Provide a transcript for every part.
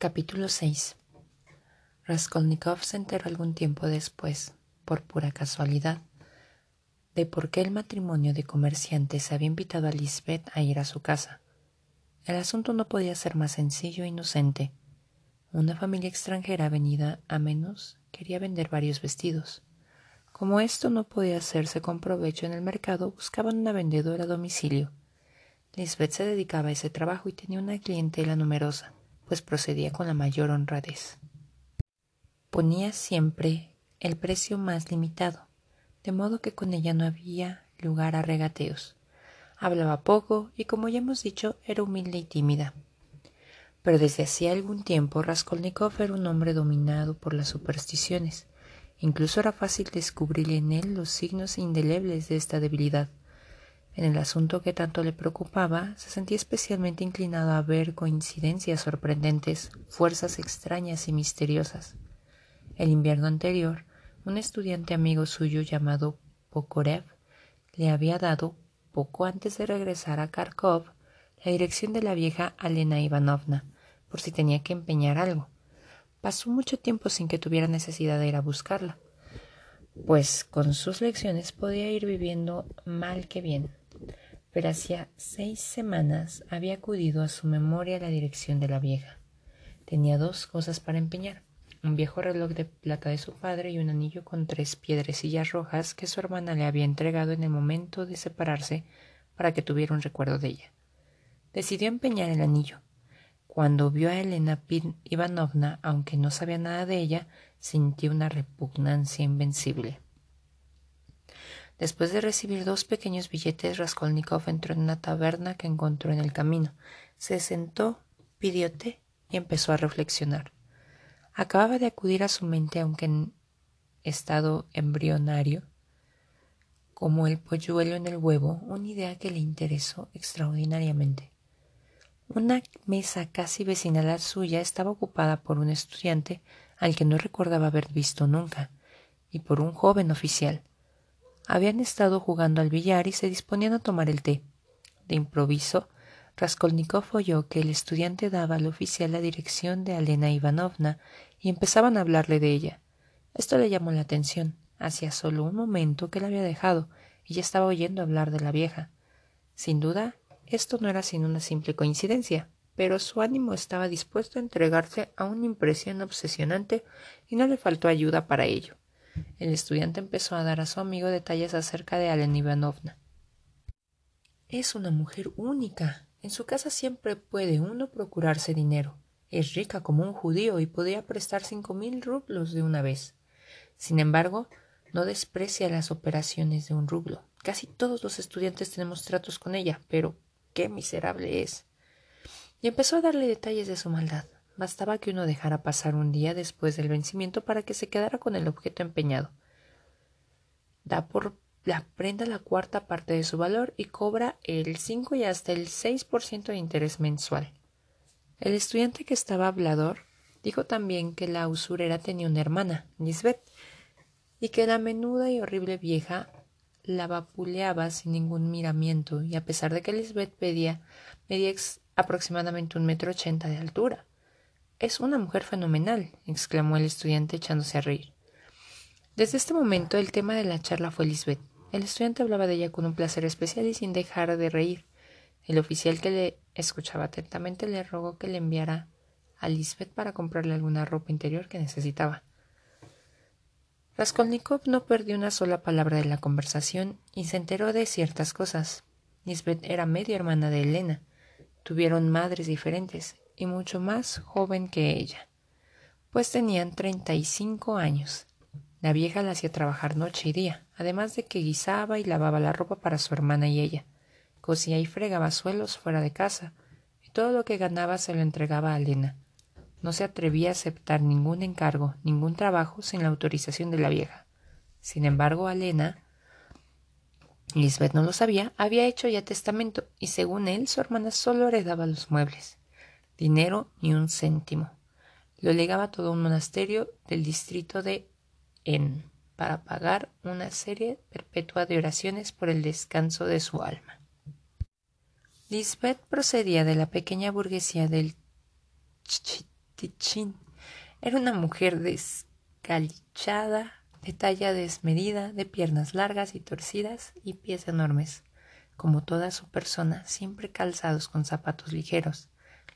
Capítulo 6 Raskolnikov se enteró algún tiempo después, por pura casualidad, de por qué el matrimonio de comerciantes había invitado a Lisbeth a ir a su casa. El asunto no podía ser más sencillo e inocente. Una familia extranjera venida a menos quería vender varios vestidos. Como esto no podía hacerse con provecho en el mercado, buscaban una vendedora a domicilio. Lisbeth se dedicaba a ese trabajo y tenía una clientela numerosa pues procedía con la mayor honradez. Ponía siempre el precio más limitado, de modo que con ella no había lugar a regateos. Hablaba poco y, como ya hemos dicho, era humilde y tímida. Pero desde hacía algún tiempo Raskolnikov era un hombre dominado por las supersticiones. Incluso era fácil descubrir en él los signos indelebles de esta debilidad. En el asunto que tanto le preocupaba, se sentía especialmente inclinado a ver coincidencias sorprendentes, fuerzas extrañas y misteriosas. El invierno anterior, un estudiante amigo suyo llamado Pokorev le había dado, poco antes de regresar a Kharkov, la dirección de la vieja Alena Ivanovna, por si tenía que empeñar algo. Pasó mucho tiempo sin que tuviera necesidad de ir a buscarla, pues con sus lecciones podía ir viviendo mal que bien pero hacía seis semanas había acudido a su memoria la dirección de la vieja. Tenía dos cosas para empeñar un viejo reloj de plata de su padre y un anillo con tres piedrecillas rojas que su hermana le había entregado en el momento de separarse para que tuviera un recuerdo de ella. Decidió empeñar el anillo. Cuando vio a Elena Ivanovna, aunque no sabía nada de ella, sintió una repugnancia invencible. Después de recibir dos pequeños billetes, Raskolnikov entró en una taberna que encontró en el camino. Se sentó, pidió té y empezó a reflexionar. Acababa de acudir a su mente, aunque en estado embrionario, como el polluelo en el huevo, una idea que le interesó extraordinariamente. Una mesa casi vecina a la suya estaba ocupada por un estudiante al que no recordaba haber visto nunca, y por un joven oficial. Habían estado jugando al billar y se disponían a tomar el té. De improviso, Raskolnikov oyó que el estudiante daba al oficial la dirección de Alena Ivanovna y empezaban a hablarle de ella. Esto le llamó la atención. Hacía solo un momento que la había dejado y ya estaba oyendo hablar de la vieja. Sin duda, esto no era sino una simple coincidencia, pero su ánimo estaba dispuesto a entregarse a una impresión obsesionante y no le faltó ayuda para ello. El estudiante empezó a dar a su amigo detalles acerca de Alena Ivanovna. Es una mujer única. En su casa siempre puede uno procurarse dinero. Es rica como un judío y podría prestar cinco mil rublos de una vez. Sin embargo, no desprecia las operaciones de un rublo. Casi todos los estudiantes tenemos tratos con ella, pero qué miserable es. Y empezó a darle detalles de su maldad. Bastaba que uno dejara pasar un día después del vencimiento para que se quedara con el objeto empeñado. Da por la prenda la cuarta parte de su valor y cobra el cinco y hasta el seis por ciento de interés mensual. El estudiante que estaba hablador dijo también que la usurera tenía una hermana, Lisbeth, y que la menuda y horrible vieja la vapuleaba sin ningún miramiento, y a pesar de que Lisbeth pedía, medía aproximadamente un metro ochenta de altura. Es una mujer fenomenal, exclamó el estudiante echándose a reír. Desde este momento el tema de la charla fue Lisbeth. El estudiante hablaba de ella con un placer especial y sin dejar de reír. El oficial que le escuchaba atentamente le rogó que le enviara a Lisbeth para comprarle alguna ropa interior que necesitaba. Raskolnikov no perdió una sola palabra de la conversación y se enteró de ciertas cosas. Lisbeth era medio hermana de Elena. Tuvieron madres diferentes y mucho más joven que ella, pues tenían treinta y cinco años. La vieja la hacía trabajar noche y día, además de que guisaba y lavaba la ropa para su hermana y ella, cosía y fregaba suelos fuera de casa, y todo lo que ganaba se lo entregaba a Elena. No se atrevía a aceptar ningún encargo, ningún trabajo sin la autorización de la vieja. Sin embargo, Elena, Lisbeth no lo sabía, había hecho ya testamento, y según él, su hermana solo heredaba los muebles dinero ni un céntimo. Lo legaba todo un monasterio del distrito de En para pagar una serie perpetua de oraciones por el descanso de su alma. Lisbeth procedía de la pequeña burguesía del Tichín. Era una mujer descalichada, de talla desmedida, de piernas largas y torcidas y pies enormes, como toda su persona, siempre calzados con zapatos ligeros.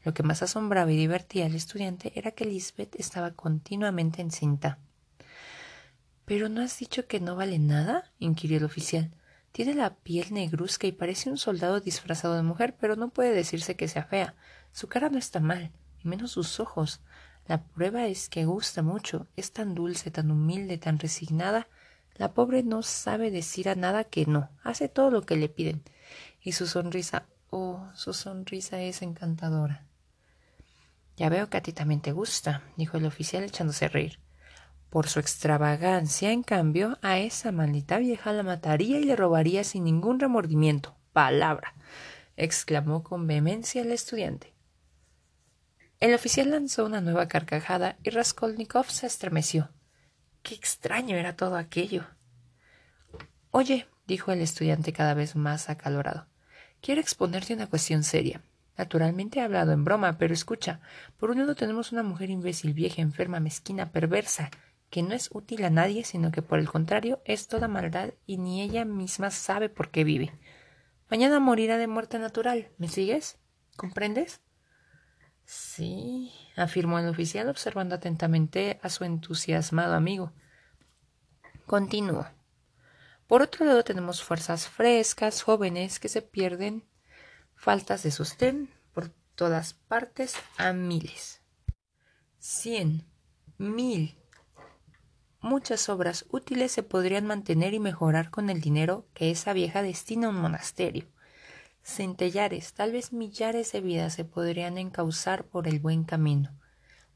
Lo que más asombraba y divertía al estudiante era que Lisbeth estaba continuamente encinta. ¿Pero no has dicho que no vale nada? inquirió el oficial. Tiene la piel negruzca y parece un soldado disfrazado de mujer, pero no puede decirse que sea fea. Su cara no está mal, y menos sus ojos. La prueba es que gusta mucho. Es tan dulce, tan humilde, tan resignada. La pobre no sabe decir a nada que no. Hace todo lo que le piden. Y su sonrisa, oh, su sonrisa es encantadora. Ya veo que a ti también te gusta, dijo el oficial echándose a reír. Por su extravagancia, en cambio, a esa maldita vieja la mataría y le robaría sin ningún remordimiento. Palabra. exclamó con vehemencia el estudiante. El oficial lanzó una nueva carcajada y Raskolnikov se estremeció. Qué extraño era todo aquello. Oye, dijo el estudiante cada vez más acalorado, quiero exponerte una cuestión seria. Naturalmente he hablado en broma, pero escucha, por un lado tenemos una mujer imbécil, vieja, enferma, mezquina, perversa, que no es útil a nadie, sino que por el contrario es toda maldad y ni ella misma sabe por qué vive. Mañana morirá de muerte natural. ¿Me sigues? ¿Comprendes? Sí, afirmó el oficial observando atentamente a su entusiasmado amigo. Continúo. Por otro lado tenemos fuerzas frescas, jóvenes, que se pierden, faltas de sostén por todas partes a miles. Cien, mil. Muchas obras útiles se podrían mantener y mejorar con el dinero que esa vieja destina a un monasterio. Centellares, tal vez millares de vidas se podrían encauzar por el buen camino.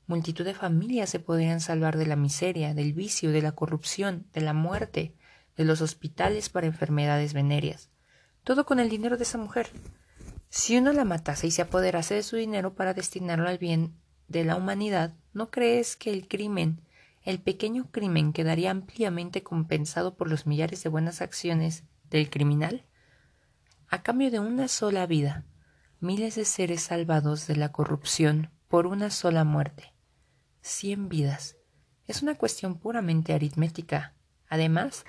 Multitud de familias se podrían salvar de la miseria, del vicio, de la corrupción, de la muerte, de los hospitales para enfermedades venéreas. Todo con el dinero de esa mujer. Si uno la matase y se apoderase de su dinero para destinarlo al bien de la humanidad, ¿no crees que el crimen, el pequeño crimen, quedaría ampliamente compensado por los millares de buenas acciones del criminal? a cambio de una sola vida, miles de seres salvados de la corrupción por una sola muerte. Cien vidas. Es una cuestión puramente aritmética. Además,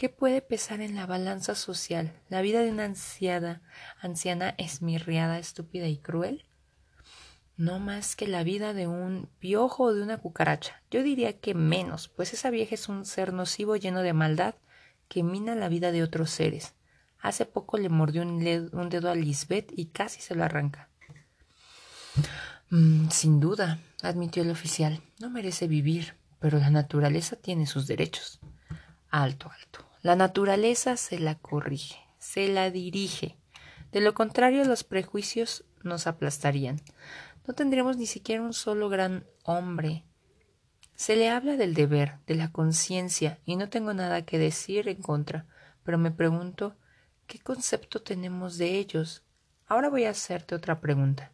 ¿qué puede pesar en la balanza social la vida de una anciana, anciana esmirriada, estúpida y cruel? No más que la vida de un piojo o de una cucaracha. Yo diría que menos, pues esa vieja es un ser nocivo lleno de maldad que mina la vida de otros seres Hace poco le mordió un, dedo a Lisbeth y casi se lo arranca. Mm, sin duda, admitió el oficial, no merece vivir, pero la naturaleza tiene sus derechos. Alto, alto. La naturaleza se la corrige, se la dirige. De lo contrario, los prejuicios nos aplastarían. No tendríamos ni siquiera un solo gran hombre. Se le habla del deber, de la conciencia, y no tengo nada que decir en contra, pero me pregunto ¿Qué concepto tenemos de ellos? Ahora voy a hacerte otra pregunta.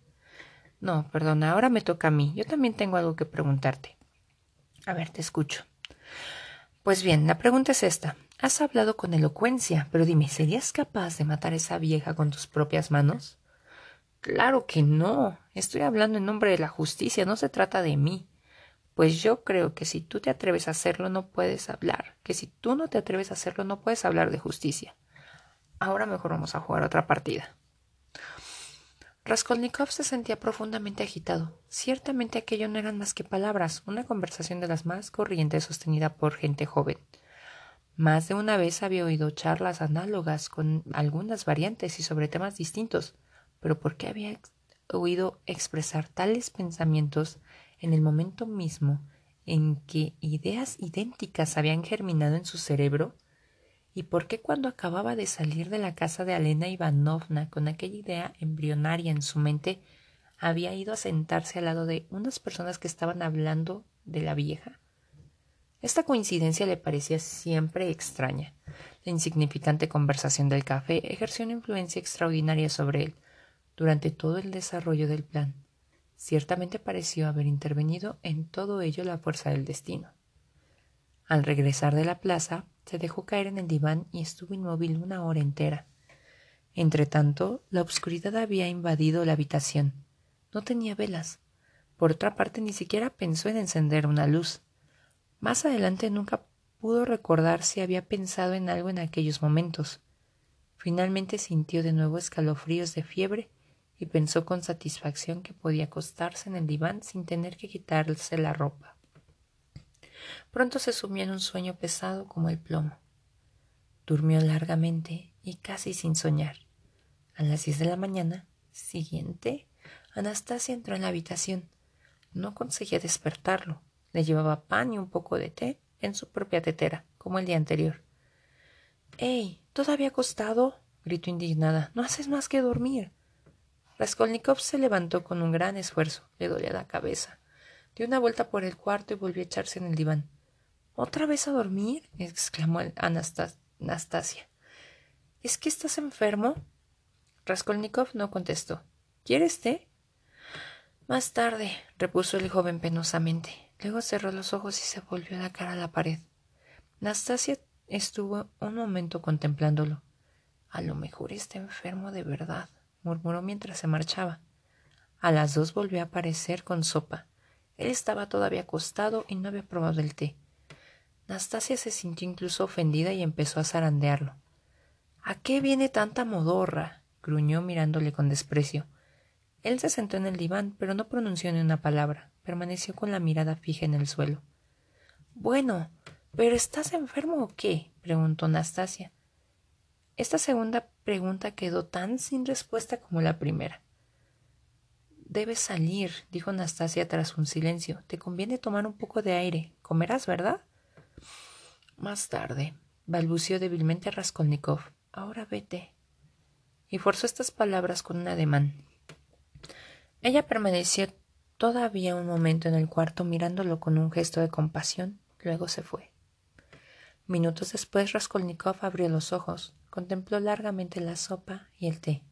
No, perdona, ahora me toca a mí. Yo también tengo algo que preguntarte. A ver, te escucho. Pues bien, la pregunta es esta. Has hablado con elocuencia, pero dime, ¿serías capaz de matar a esa vieja con tus propias manos? Claro que no. Estoy hablando en nombre de la justicia, no se trata de mí. Pues yo creo que si tú te atreves a hacerlo no puedes hablar, que si tú no te atreves a hacerlo no puedes hablar de justicia. Ahora mejor vamos a jugar otra partida. Raskolnikov se sentía profundamente agitado. Ciertamente aquello no eran más que palabras, una conversación de las más corrientes sostenida por gente joven. Más de una vez había oído charlas análogas con algunas variantes y sobre temas distintos, pero ¿por qué había oído expresar tales pensamientos en el momento mismo en que ideas idénticas habían germinado en su cerebro? ¿Y por qué cuando acababa de salir de la casa de Alena Ivanovna con aquella idea embrionaria en su mente, había ido a sentarse al lado de unas personas que estaban hablando de la vieja? Esta coincidencia le parecía siempre extraña. La insignificante conversación del café ejerció una influencia extraordinaria sobre él durante todo el desarrollo del plan. Ciertamente pareció haber intervenido en todo ello la fuerza del destino. Al regresar de la plaza, se dejó caer en el diván y estuvo inmóvil una hora entera. Entretanto, la obscuridad había invadido la habitación. No tenía velas. Por otra parte, ni siquiera pensó en encender una luz. Más adelante nunca pudo recordar si había pensado en algo en aquellos momentos. Finalmente sintió de nuevo escalofríos de fiebre y pensó con satisfacción que podía acostarse en el diván sin tener que quitarse la ropa. Pronto se sumió en un sueño pesado como el plomo. Durmió largamente y casi sin soñar. A las diez de la mañana siguiente, Anastasia entró en la habitación. No conseguía despertarlo. Le llevaba pan y un poco de té en su propia tetera, como el día anterior. ¡Ey! ¿Todavía acostado? gritó indignada. No haces más que dormir. Raskolnikov se levantó con un gran esfuerzo. Le dolía la cabeza. Dio una vuelta por el cuarto y volvió a echarse en el diván. ¿Otra vez a dormir? exclamó Anastasia. ¿Es que estás enfermo? Raskolnikov no contestó. ¿Quieres té? Más tarde, repuso el joven penosamente. Luego cerró los ojos y se volvió la cara a la pared. Anastasia estuvo un momento contemplándolo. A lo mejor está enfermo de verdad, murmuró mientras se marchaba. A las dos volvió a aparecer con sopa. Él estaba todavía acostado y no había probado el té. Nastasia se sintió incluso ofendida y empezó a zarandearlo. ¿A qué viene tanta modorra? gruñó mirándole con desprecio. Él se sentó en el diván, pero no pronunció ni una palabra. Permaneció con la mirada fija en el suelo. Bueno, ¿pero estás enfermo o qué? preguntó Nastasia. Esta segunda pregunta quedó tan sin respuesta como la primera. Debes salir, dijo Nastasia tras un silencio. Te conviene tomar un poco de aire. Comerás, ¿verdad? Más tarde, balbució débilmente Raskolnikov. Ahora vete. Y forzó estas palabras con un ademán. Ella permaneció todavía un momento en el cuarto mirándolo con un gesto de compasión, luego se fue. Minutos después Raskolnikov abrió los ojos, contempló largamente la sopa y el té,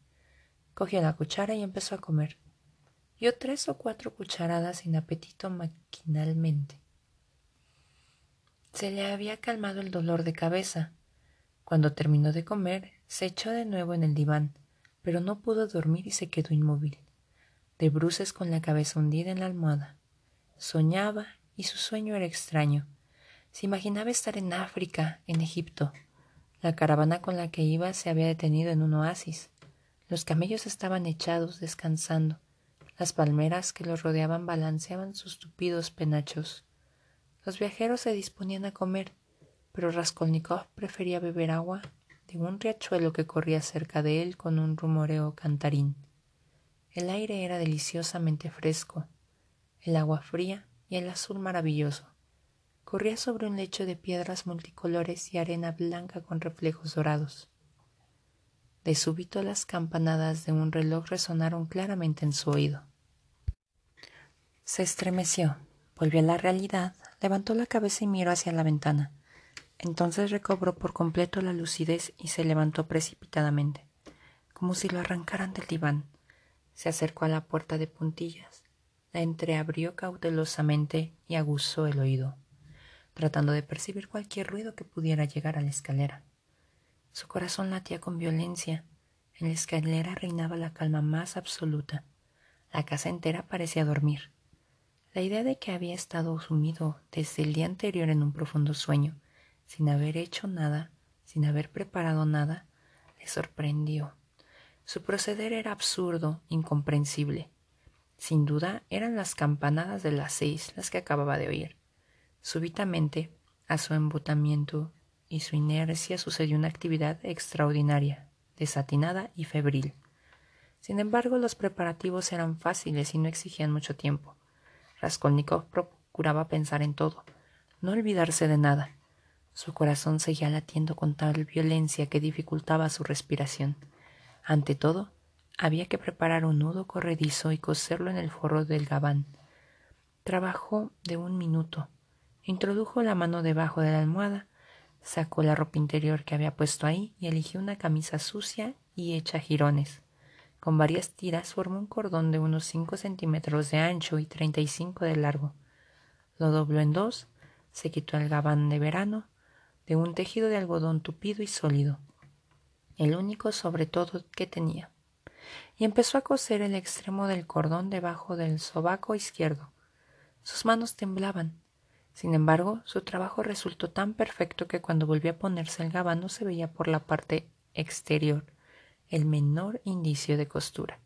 cogió la cuchara y empezó a comer. Dio tres o cuatro cucharadas sin apetito maquinalmente. Se le había calmado el dolor de cabeza. Cuando terminó de comer, se echó de nuevo en el diván, pero no pudo dormir y se quedó inmóvil, de bruces con la cabeza hundida en la almohada. Soñaba y su sueño era extraño. Se imaginaba estar en África, en Egipto. La caravana con la que iba se había detenido en un oasis. Los camellos estaban echados descansando. Las palmeras que los rodeaban balanceaban sus tupidos penachos. Los viajeros se disponían a comer, pero Raskolnikov prefería beber agua de un riachuelo que corría cerca de él con un rumoreo cantarín. El aire era deliciosamente fresco, el agua fría y el azul maravilloso. Corría sobre un lecho de piedras multicolores y arena blanca con reflejos dorados. De súbito las campanadas de un reloj resonaron claramente en su oído. Se estremeció, volvió a la realidad Levantó la cabeza y miró hacia la ventana. Entonces recobró por completo la lucidez y se levantó precipitadamente, como si lo arrancaran del diván. Se acercó a la puerta de puntillas, la entreabrió cautelosamente y aguzó el oído, tratando de percibir cualquier ruido que pudiera llegar a la escalera. Su corazón latía con violencia. En la escalera reinaba la calma más absoluta. La casa entera parecía dormir. La idea de que había estado sumido desde el día anterior en un profundo sueño, sin haber hecho nada, sin haber preparado nada, le sorprendió. Su proceder era absurdo, incomprensible. Sin duda eran las campanadas de las seis las que acababa de oír. Súbitamente, a su embotamiento y su inercia sucedió una actividad extraordinaria, desatinada y febril. Sin embargo, los preparativos eran fáciles y no exigían mucho tiempo. Raskolnikov procuraba pensar en todo, no olvidarse de nada. Su corazón seguía latiendo con tal violencia que dificultaba su respiración. Ante todo, había que preparar un nudo corredizo y coserlo en el forro del gabán. Trabajó de un minuto. Introdujo la mano debajo de la almohada, sacó la ropa interior que había puesto ahí y eligió una camisa sucia y hecha jirones. Con varias tiras formó un cordón de unos cinco centímetros de ancho y treinta y cinco de largo. Lo dobló en dos, se quitó el gabán de verano, de un tejido de algodón tupido y sólido, el único sobre todo que tenía. y empezó a coser el extremo del cordón debajo del sobaco izquierdo. Sus manos temblaban. Sin embargo, su trabajo resultó tan perfecto que cuando volvió a ponerse el gabán no se veía por la parte exterior el menor indicio de costura.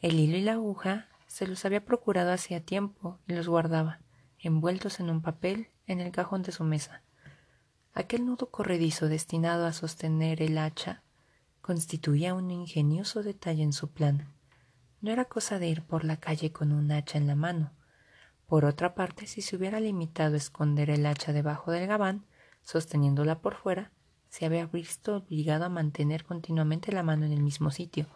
El hilo y la aguja se los había procurado hacía tiempo y los guardaba, envueltos en un papel, en el cajón de su mesa. Aquel nudo corredizo destinado a sostener el hacha constituía un ingenioso detalle en su plan. No era cosa de ir por la calle con un hacha en la mano, por otra parte, si se hubiera limitado a esconder el hacha debajo del gabán, sosteniéndola por fuera, se había visto obligado a mantener continuamente la mano en el mismo sitio,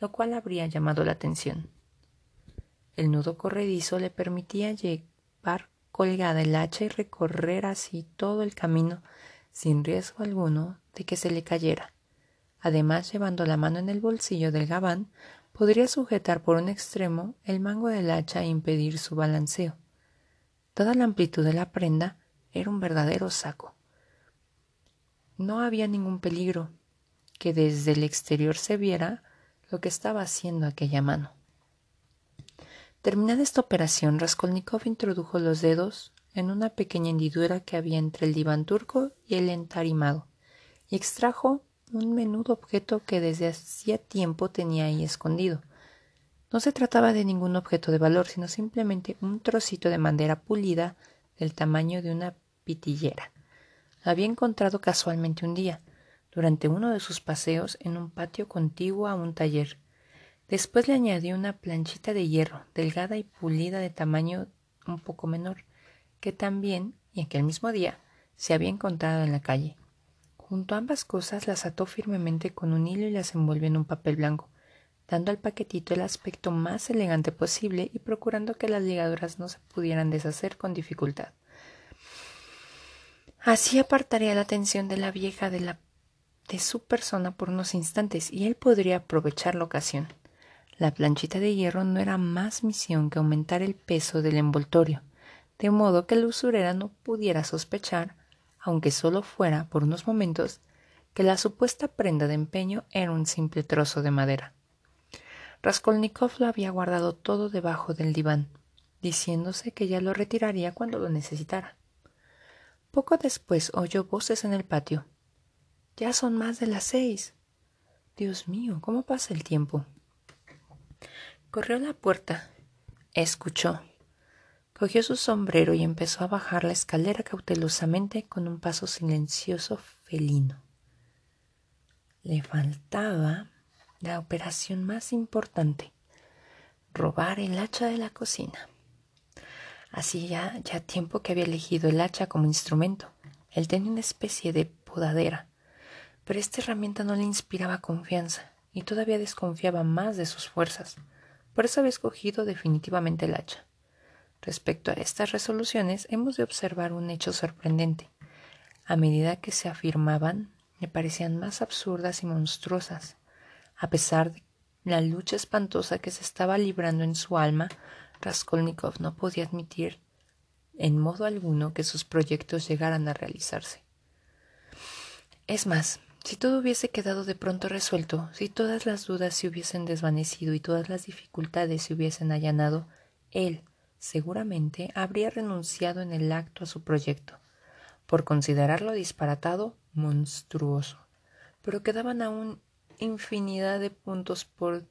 lo cual habría llamado la atención. El nudo corredizo le permitía llevar colgada el hacha y recorrer así todo el camino sin riesgo alguno de que se le cayera. Además, llevando la mano en el bolsillo del gabán, podría sujetar por un extremo el mango del hacha e impedir su balanceo. Toda la amplitud de la prenda era un verdadero saco. No había ningún peligro que desde el exterior se viera lo que estaba haciendo aquella mano. Terminada esta operación, Raskolnikov introdujo los dedos en una pequeña hendidura que había entre el diván turco y el entarimado y extrajo un menudo objeto que desde hacía tiempo tenía ahí escondido. No se trataba de ningún objeto de valor, sino simplemente un trocito de madera pulida del tamaño de una pitillera. Lo había encontrado casualmente un día, durante uno de sus paseos en un patio contiguo a un taller. Después le añadió una planchita de hierro, delgada y pulida de tamaño un poco menor, que también, y aquel mismo día, se había encontrado en la calle. Junto a ambas cosas las ató firmemente con un hilo y las envolvió en un papel blanco, dando al paquetito el aspecto más elegante posible y procurando que las ligaduras no se pudieran deshacer con dificultad. Así apartaría la atención de la vieja de, de su persona por unos instantes y él podría aprovechar la ocasión. La planchita de hierro no era más misión que aumentar el peso del envoltorio, de modo que la usurera no pudiera sospechar aunque solo fuera por unos momentos, que la supuesta prenda de empeño era un simple trozo de madera. Raskolnikov lo había guardado todo debajo del diván, diciéndose que ya lo retiraría cuando lo necesitara. Poco después oyó voces en el patio. Ya son más de las seis. Dios mío, ¿cómo pasa el tiempo? Corrió a la puerta. Escuchó. Cogió su sombrero y empezó a bajar la escalera cautelosamente con un paso silencioso felino. Le faltaba la operación más importante, robar el hacha de la cocina. Hacía ya tiempo que había elegido el hacha como instrumento. Él tenía una especie de podadera, pero esta herramienta no le inspiraba confianza y todavía desconfiaba más de sus fuerzas. Por eso había escogido definitivamente el hacha. Respecto a estas resoluciones, hemos de observar un hecho sorprendente. A medida que se afirmaban, me parecían más absurdas y monstruosas. A pesar de la lucha espantosa que se estaba librando en su alma, Raskolnikov no podía admitir en modo alguno que sus proyectos llegaran a realizarse. Es más, si todo hubiese quedado de pronto resuelto, si todas las dudas se hubiesen desvanecido y todas las dificultades se hubiesen allanado, él, seguramente habría renunciado en el acto a su proyecto, por considerarlo disparatado, monstruoso. Pero quedaban aún infinidad de puntos por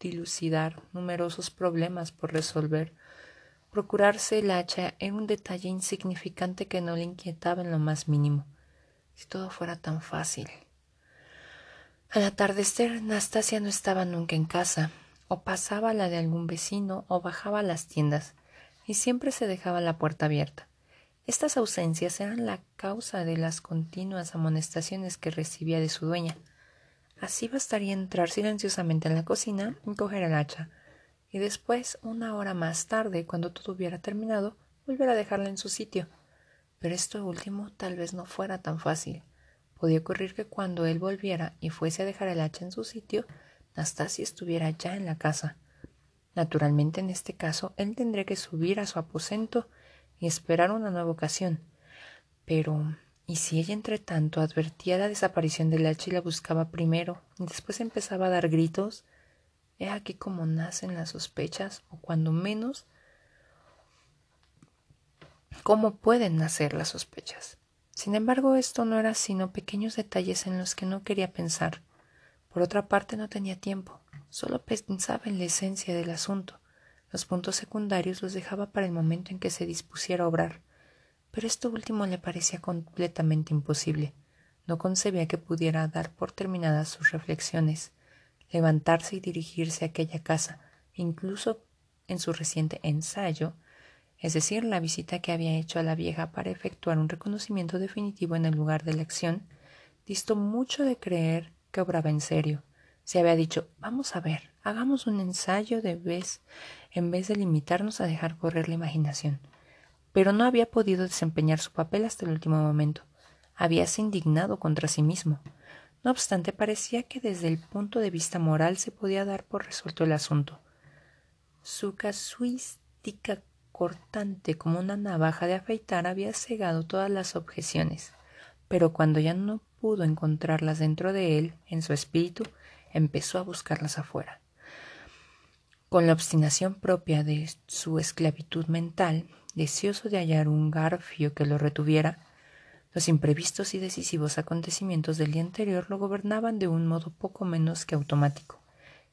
dilucidar, numerosos problemas por resolver. Procurarse el hacha era un detalle insignificante que no le inquietaba en lo más mínimo. Si todo fuera tan fácil. Al atardecer, Nastasia no estaba nunca en casa o pasaba la de algún vecino o bajaba a las tiendas, y siempre se dejaba la puerta abierta. Estas ausencias eran la causa de las continuas amonestaciones que recibía de su dueña. Así bastaría entrar silenciosamente en la cocina y coger el hacha, y después, una hora más tarde, cuando todo hubiera terminado, volver a dejarla en su sitio. Pero esto último tal vez no fuera tan fácil. Podía ocurrir que cuando él volviera y fuese a dejar el hacha en su sitio, Nastasia estuviera ya en la casa. Naturalmente, en este caso, él tendría que subir a su aposento y esperar una nueva ocasión. Pero Y si ella entre tanto advertía la desaparición del hacha y la buscaba primero, y después empezaba a dar gritos, he aquí como nacen las sospechas, o cuando menos, cómo pueden nacer las sospechas. Sin embargo, esto no era sino pequeños detalles en los que no quería pensar. Por otra parte, no tenía tiempo. Solo pensaba en la esencia del asunto. Los puntos secundarios los dejaba para el momento en que se dispusiera a obrar. Pero esto último le parecía completamente imposible. No concebía que pudiera dar por terminadas sus reflexiones, levantarse y dirigirse a aquella casa, incluso en su reciente ensayo, es decir, la visita que había hecho a la vieja para efectuar un reconocimiento definitivo en el lugar de la acción, distó mucho de creer que obraba en serio. Se había dicho vamos a ver, hagamos un ensayo de vez en vez de limitarnos a dejar correr la imaginación. Pero no había podido desempeñar su papel hasta el último momento. Habíase indignado contra sí mismo. No obstante, parecía que desde el punto de vista moral se podía dar por resuelto el asunto. Su casuística cortante como una navaja de afeitar había cegado todas las objeciones, pero cuando ya no pudo encontrarlas dentro de él, en su espíritu, empezó a buscarlas afuera. Con la obstinación propia de su esclavitud mental, deseoso de hallar un garfio que lo retuviera, los imprevistos y decisivos acontecimientos del día anterior lo gobernaban de un modo poco menos que automático.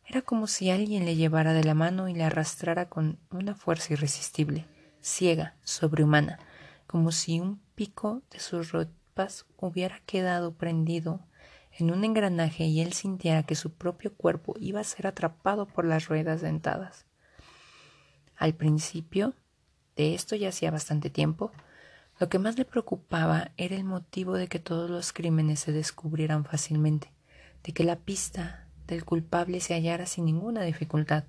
Era como si alguien le llevara de la mano y le arrastrara con una fuerza irresistible, ciega, sobrehumana, como si un pico de sus hubiera quedado prendido en un engranaje y él sintiera que su propio cuerpo iba a ser atrapado por las ruedas dentadas. Al principio, de esto ya hacía bastante tiempo, lo que más le preocupaba era el motivo de que todos los crímenes se descubrieran fácilmente, de que la pista del culpable se hallara sin ninguna dificultad.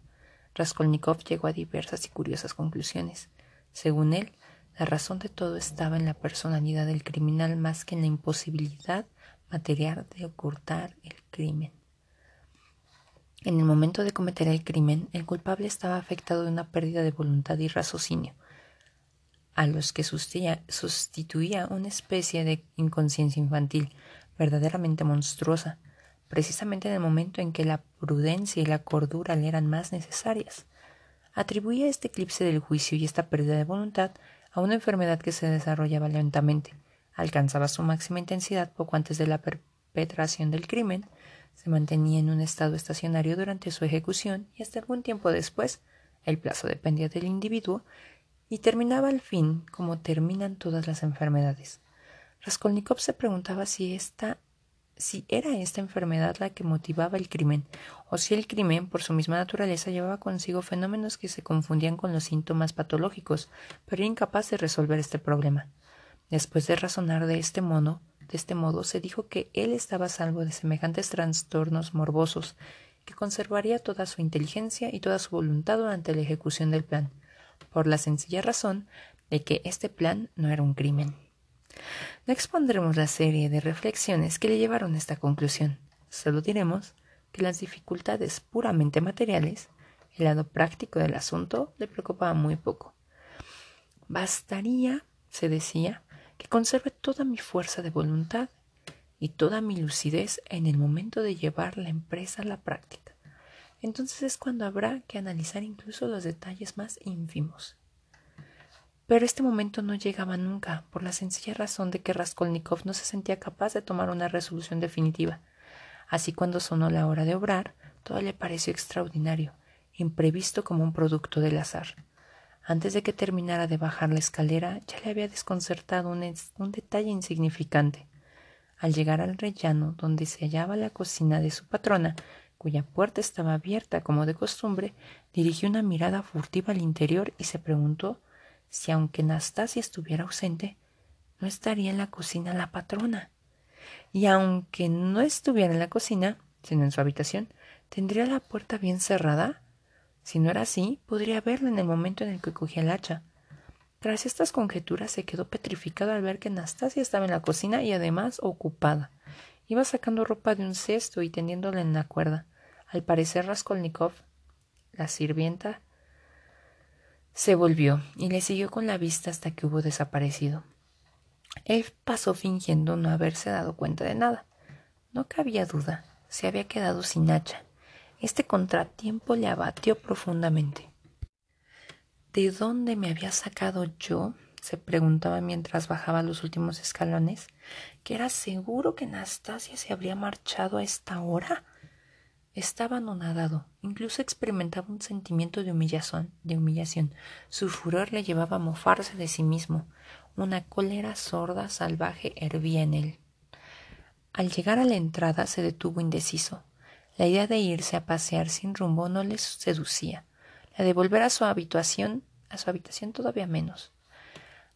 Raskolnikov llegó a diversas y curiosas conclusiones. Según él, la razón de todo estaba en la personalidad del criminal más que en la imposibilidad material de ocultar el crimen. En el momento de cometer el crimen, el culpable estaba afectado de una pérdida de voluntad y raciocinio, a los que sustituía una especie de inconsciencia infantil verdaderamente monstruosa, precisamente en el momento en que la prudencia y la cordura le eran más necesarias. Atribuía este eclipse del juicio y esta pérdida de voluntad a una enfermedad que se desarrollaba lentamente, alcanzaba su máxima intensidad poco antes de la perpetración del crimen, se mantenía en un estado estacionario durante su ejecución y hasta algún tiempo después, el plazo dependía del individuo, y terminaba al fin como terminan todas las enfermedades. Raskolnikov se preguntaba si esta si era esta enfermedad la que motivaba el crimen, o si el crimen, por su misma naturaleza, llevaba consigo fenómenos que se confundían con los síntomas patológicos, pero era incapaz de resolver este problema. Después de razonar de este modo, de este modo, se dijo que él estaba salvo de semejantes trastornos morbosos, que conservaría toda su inteligencia y toda su voluntad durante la ejecución del plan, por la sencilla razón de que este plan no era un crimen. No expondremos la serie de reflexiones que le llevaron a esta conclusión. Solo diremos que las dificultades puramente materiales, el lado práctico del asunto, le preocupaba muy poco. Bastaría, se decía, que conserve toda mi fuerza de voluntad y toda mi lucidez en el momento de llevar la empresa a la práctica. Entonces es cuando habrá que analizar incluso los detalles más ínfimos. Pero este momento no llegaba nunca, por la sencilla razón de que Raskolnikov no se sentía capaz de tomar una resolución definitiva. Así cuando sonó la hora de obrar, todo le pareció extraordinario, imprevisto como un producto del azar. Antes de que terminara de bajar la escalera, ya le había desconcertado un, un detalle insignificante. Al llegar al rellano donde se hallaba la cocina de su patrona, cuya puerta estaba abierta como de costumbre, dirigió una mirada furtiva al interior y se preguntó si aunque Nastasia estuviera ausente, no estaría en la cocina la patrona. Y aunque no estuviera en la cocina, sino en su habitación, ¿tendría la puerta bien cerrada? Si no era así, podría verla en el momento en el que cogía el hacha. Tras estas conjeturas se quedó petrificado al ver que Nastasia estaba en la cocina y además ocupada. Iba sacando ropa de un cesto y tendiéndola en la cuerda. Al parecer Raskolnikov, la sirvienta, se volvió y le siguió con la vista hasta que hubo desaparecido. Él pasó fingiendo no haberse dado cuenta de nada. No cabía duda, se había quedado sin hacha. Este contratiempo le abatió profundamente. ¿De dónde me había sacado yo? se preguntaba mientras bajaba los últimos escalones, que era seguro que Anastasia se habría marchado a esta hora. Estaba anonadado, incluso experimentaba un sentimiento de humillación, de humillación. Su furor le llevaba a mofarse de sí mismo. Una cólera sorda, salvaje, hervía en él. Al llegar a la entrada se detuvo indeciso. La idea de irse a pasear sin rumbo no le seducía. La de volver a su habitación, a su habitación todavía menos.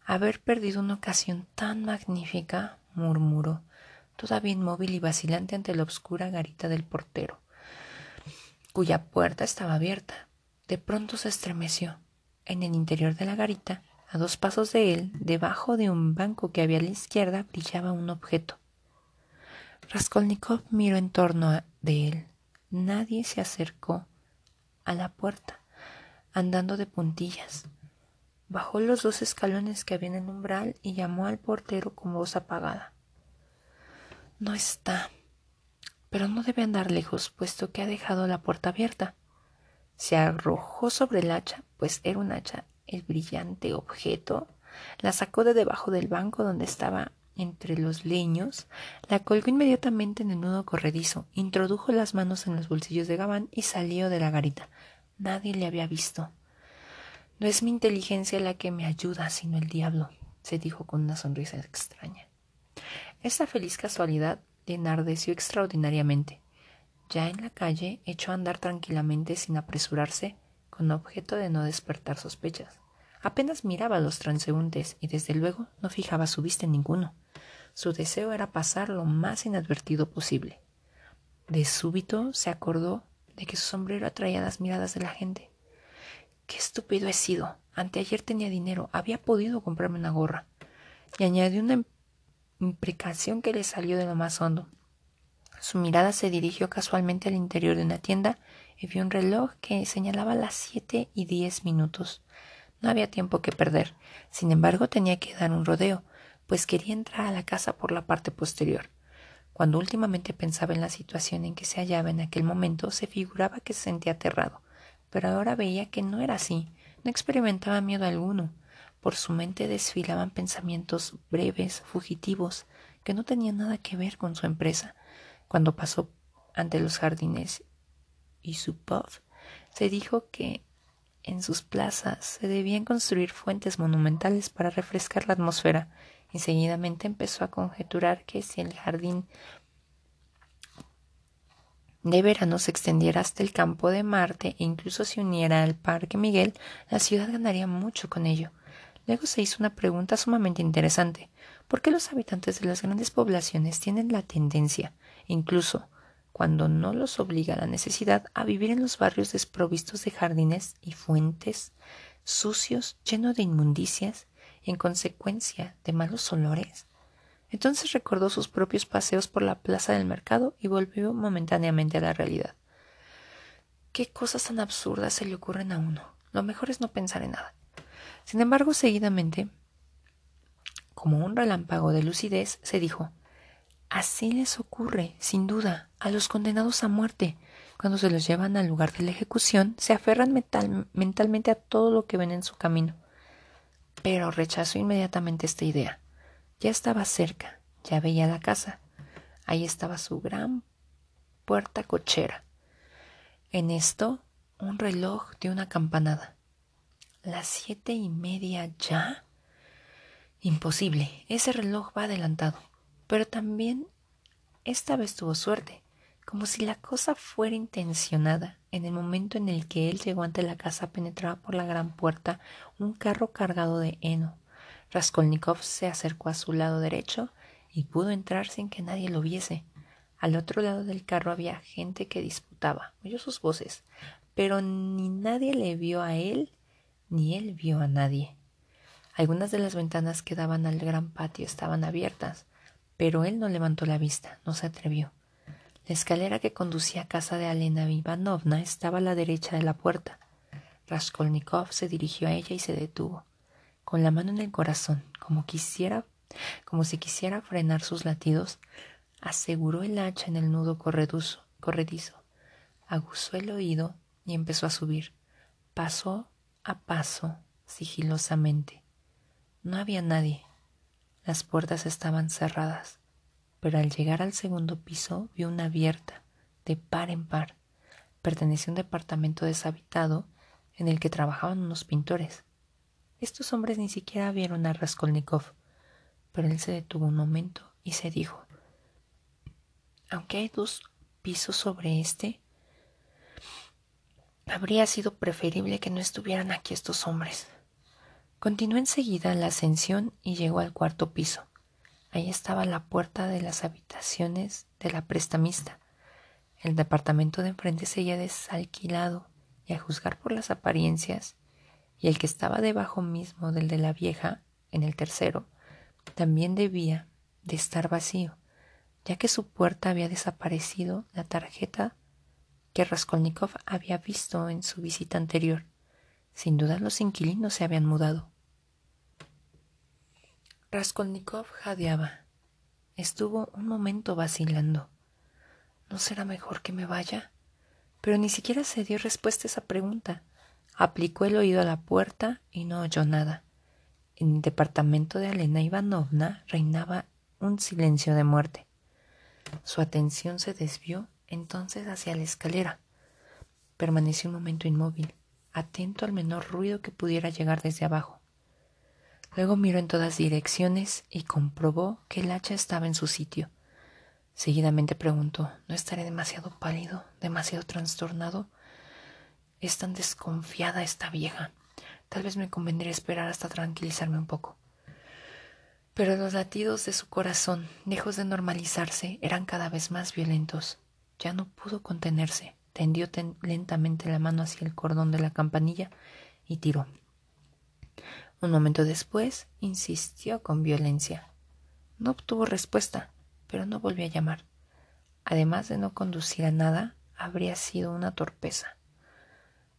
Haber perdido una ocasión tan magnífica, murmuró, todavía inmóvil y vacilante ante la obscura garita del portero, cuya puerta estaba abierta. De pronto se estremeció. En el interior de la garita, a dos pasos de él, debajo de un banco que había a la izquierda, brillaba un objeto. Raskolnikov miró en torno de él. Nadie se acercó a la puerta, andando de puntillas. Bajó los dos escalones que había en el umbral y llamó al portero con voz apagada. No está, pero no debe andar lejos, puesto que ha dejado la puerta abierta. Se arrojó sobre el hacha, pues era un hacha, el brillante objeto, la sacó de debajo del banco donde estaba entre los leños, la colgó inmediatamente en el nudo corredizo, introdujo las manos en los bolsillos de Gabán y salió de la garita. Nadie le había visto. No es mi inteligencia la que me ayuda, sino el diablo, se dijo con una sonrisa extraña. Esta feliz casualidad le enardeció extraordinariamente. Ya en la calle echó a andar tranquilamente sin apresurarse, con objeto de no despertar sospechas. Apenas miraba a los transeúntes y desde luego no fijaba su vista en ninguno. Su deseo era pasar lo más inadvertido posible. De súbito se acordó de que su sombrero atraía las miradas de la gente. Qué estúpido he sido. Anteayer tenía dinero. Había podido comprarme una gorra. Y añadió una imprecación que le salió de lo más hondo. Su mirada se dirigió casualmente al interior de una tienda y vio un reloj que señalaba las siete y diez minutos. No había tiempo que perder. Sin embargo, tenía que dar un rodeo, pues quería entrar a la casa por la parte posterior. Cuando últimamente pensaba en la situación en que se hallaba en aquel momento, se figuraba que se sentía aterrado pero ahora veía que no era así, no experimentaba miedo alguno. Por su mente desfilaban pensamientos breves, fugitivos, que no tenían nada que ver con su empresa. Cuando pasó ante los jardines y su puff, se dijo que en sus plazas se debían construir fuentes monumentales para refrescar la atmósfera, y seguidamente empezó a conjeturar que si el jardín de verano se extendiera hasta el campo de Marte e incluso se uniera al Parque Miguel, la ciudad ganaría mucho con ello. Luego se hizo una pregunta sumamente interesante. ¿Por qué los habitantes de las grandes poblaciones tienen la tendencia, incluso cuando no los obliga la necesidad, a vivir en los barrios desprovistos de jardines y fuentes, sucios, llenos de inmundicias y en consecuencia de malos olores? Entonces recordó sus propios paseos por la plaza del mercado y volvió momentáneamente a la realidad. Qué cosas tan absurdas se le ocurren a uno. Lo mejor es no pensar en nada. Sin embargo, seguidamente, como un relámpago de lucidez, se dijo Así les ocurre, sin duda, a los condenados a muerte. Cuando se los llevan al lugar de la ejecución, se aferran mentalmente a todo lo que ven en su camino. Pero rechazó inmediatamente esta idea. Ya estaba cerca, ya veía la casa. Ahí estaba su gran puerta cochera. En esto, un reloj dio una campanada. ¿Las siete y media ya? Imposible, ese reloj va adelantado. Pero también esta vez tuvo suerte, como si la cosa fuera intencionada. En el momento en el que él llegó ante la casa penetraba por la gran puerta un carro cargado de heno. Raskolnikov se acercó a su lado derecho y pudo entrar sin que nadie lo viese. Al otro lado del carro había gente que disputaba. Oyó sus voces, pero ni nadie le vio a él, ni él vio a nadie. Algunas de las ventanas que daban al gran patio estaban abiertas, pero él no levantó la vista, no se atrevió. La escalera que conducía a casa de Alena Ivanovna estaba a la derecha de la puerta. Raskolnikov se dirigió a ella y se detuvo con la mano en el corazón, como quisiera Como si quisiera frenar sus latidos, aseguró el hacha en el nudo corredizo, aguzó el oído y empezó a subir, paso a paso, sigilosamente. No había nadie. Las puertas estaban cerradas, pero al llegar al segundo piso vio una abierta, de par en par. Pertenecía a un departamento deshabitado en el que trabajaban unos pintores. Estos hombres ni siquiera vieron a Raskolnikov, pero él se detuvo un momento y se dijo, aunque hay dos pisos sobre este, habría sido preferible que no estuvieran aquí estos hombres. Continuó enseguida la ascensión y llegó al cuarto piso. Ahí estaba la puerta de las habitaciones de la prestamista. El departamento de enfrente seguía desalquilado y a juzgar por las apariencias, y el que estaba debajo mismo del de la vieja, en el tercero, también debía de estar vacío, ya que su puerta había desaparecido la tarjeta que Raskolnikov había visto en su visita anterior. Sin duda los inquilinos se habían mudado. Raskolnikov jadeaba. Estuvo un momento vacilando. ¿No será mejor que me vaya? Pero ni siquiera se dio respuesta a esa pregunta. Aplicó el oído a la puerta y no oyó nada. En el departamento de Elena Ivanovna reinaba un silencio de muerte. Su atención se desvió entonces hacia la escalera. Permaneció un momento inmóvil, atento al menor ruido que pudiera llegar desde abajo. Luego miró en todas direcciones y comprobó que el hacha estaba en su sitio. Seguidamente preguntó ¿No estaré demasiado pálido, demasiado trastornado? Es tan desconfiada esta vieja. Tal vez me convendría esperar hasta tranquilizarme un poco. Pero los latidos de su corazón, lejos de normalizarse, eran cada vez más violentos. Ya no pudo contenerse. Tendió lentamente la mano hacia el cordón de la campanilla y tiró. Un momento después insistió con violencia. No obtuvo respuesta, pero no volvió a llamar. Además de no conducir a nada, habría sido una torpeza.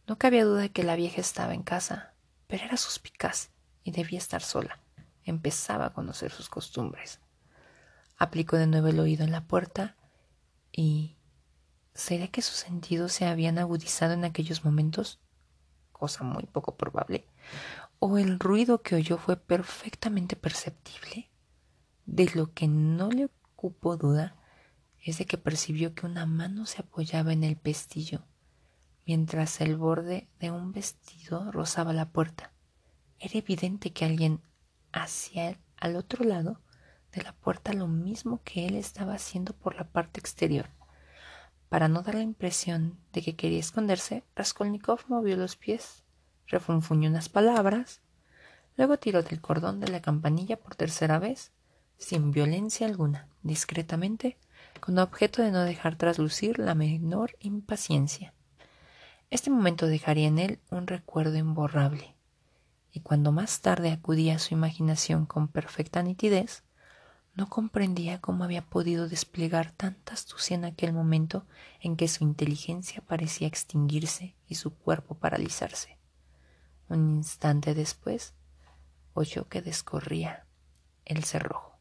No cabía duda de que la vieja estaba en casa, pero era suspicaz y debía estar sola. Empezaba a conocer sus costumbres. Aplicó de nuevo el oído en la puerta y ¿sería que sus sentidos se habían agudizado en aquellos momentos? Cosa muy poco probable. ¿O el ruido que oyó fue perfectamente perceptible? De lo que no le ocupó duda es de que percibió que una mano se apoyaba en el pestillo mientras el borde de un vestido rozaba la puerta. Era evidente que alguien hacía al otro lado de la puerta lo mismo que él estaba haciendo por la parte exterior. Para no dar la impresión de que quería esconderse, Raskolnikov movió los pies, refunfuñó unas palabras, luego tiró del cordón de la campanilla por tercera vez, sin violencia alguna, discretamente, con objeto de no dejar traslucir la menor impaciencia. Este momento dejaría en él un recuerdo imborrable, y cuando más tarde acudía a su imaginación con perfecta nitidez, no comprendía cómo había podido desplegar tanta astucia en aquel momento en que su inteligencia parecía extinguirse y su cuerpo paralizarse. Un instante después oyó que descorría el cerrojo.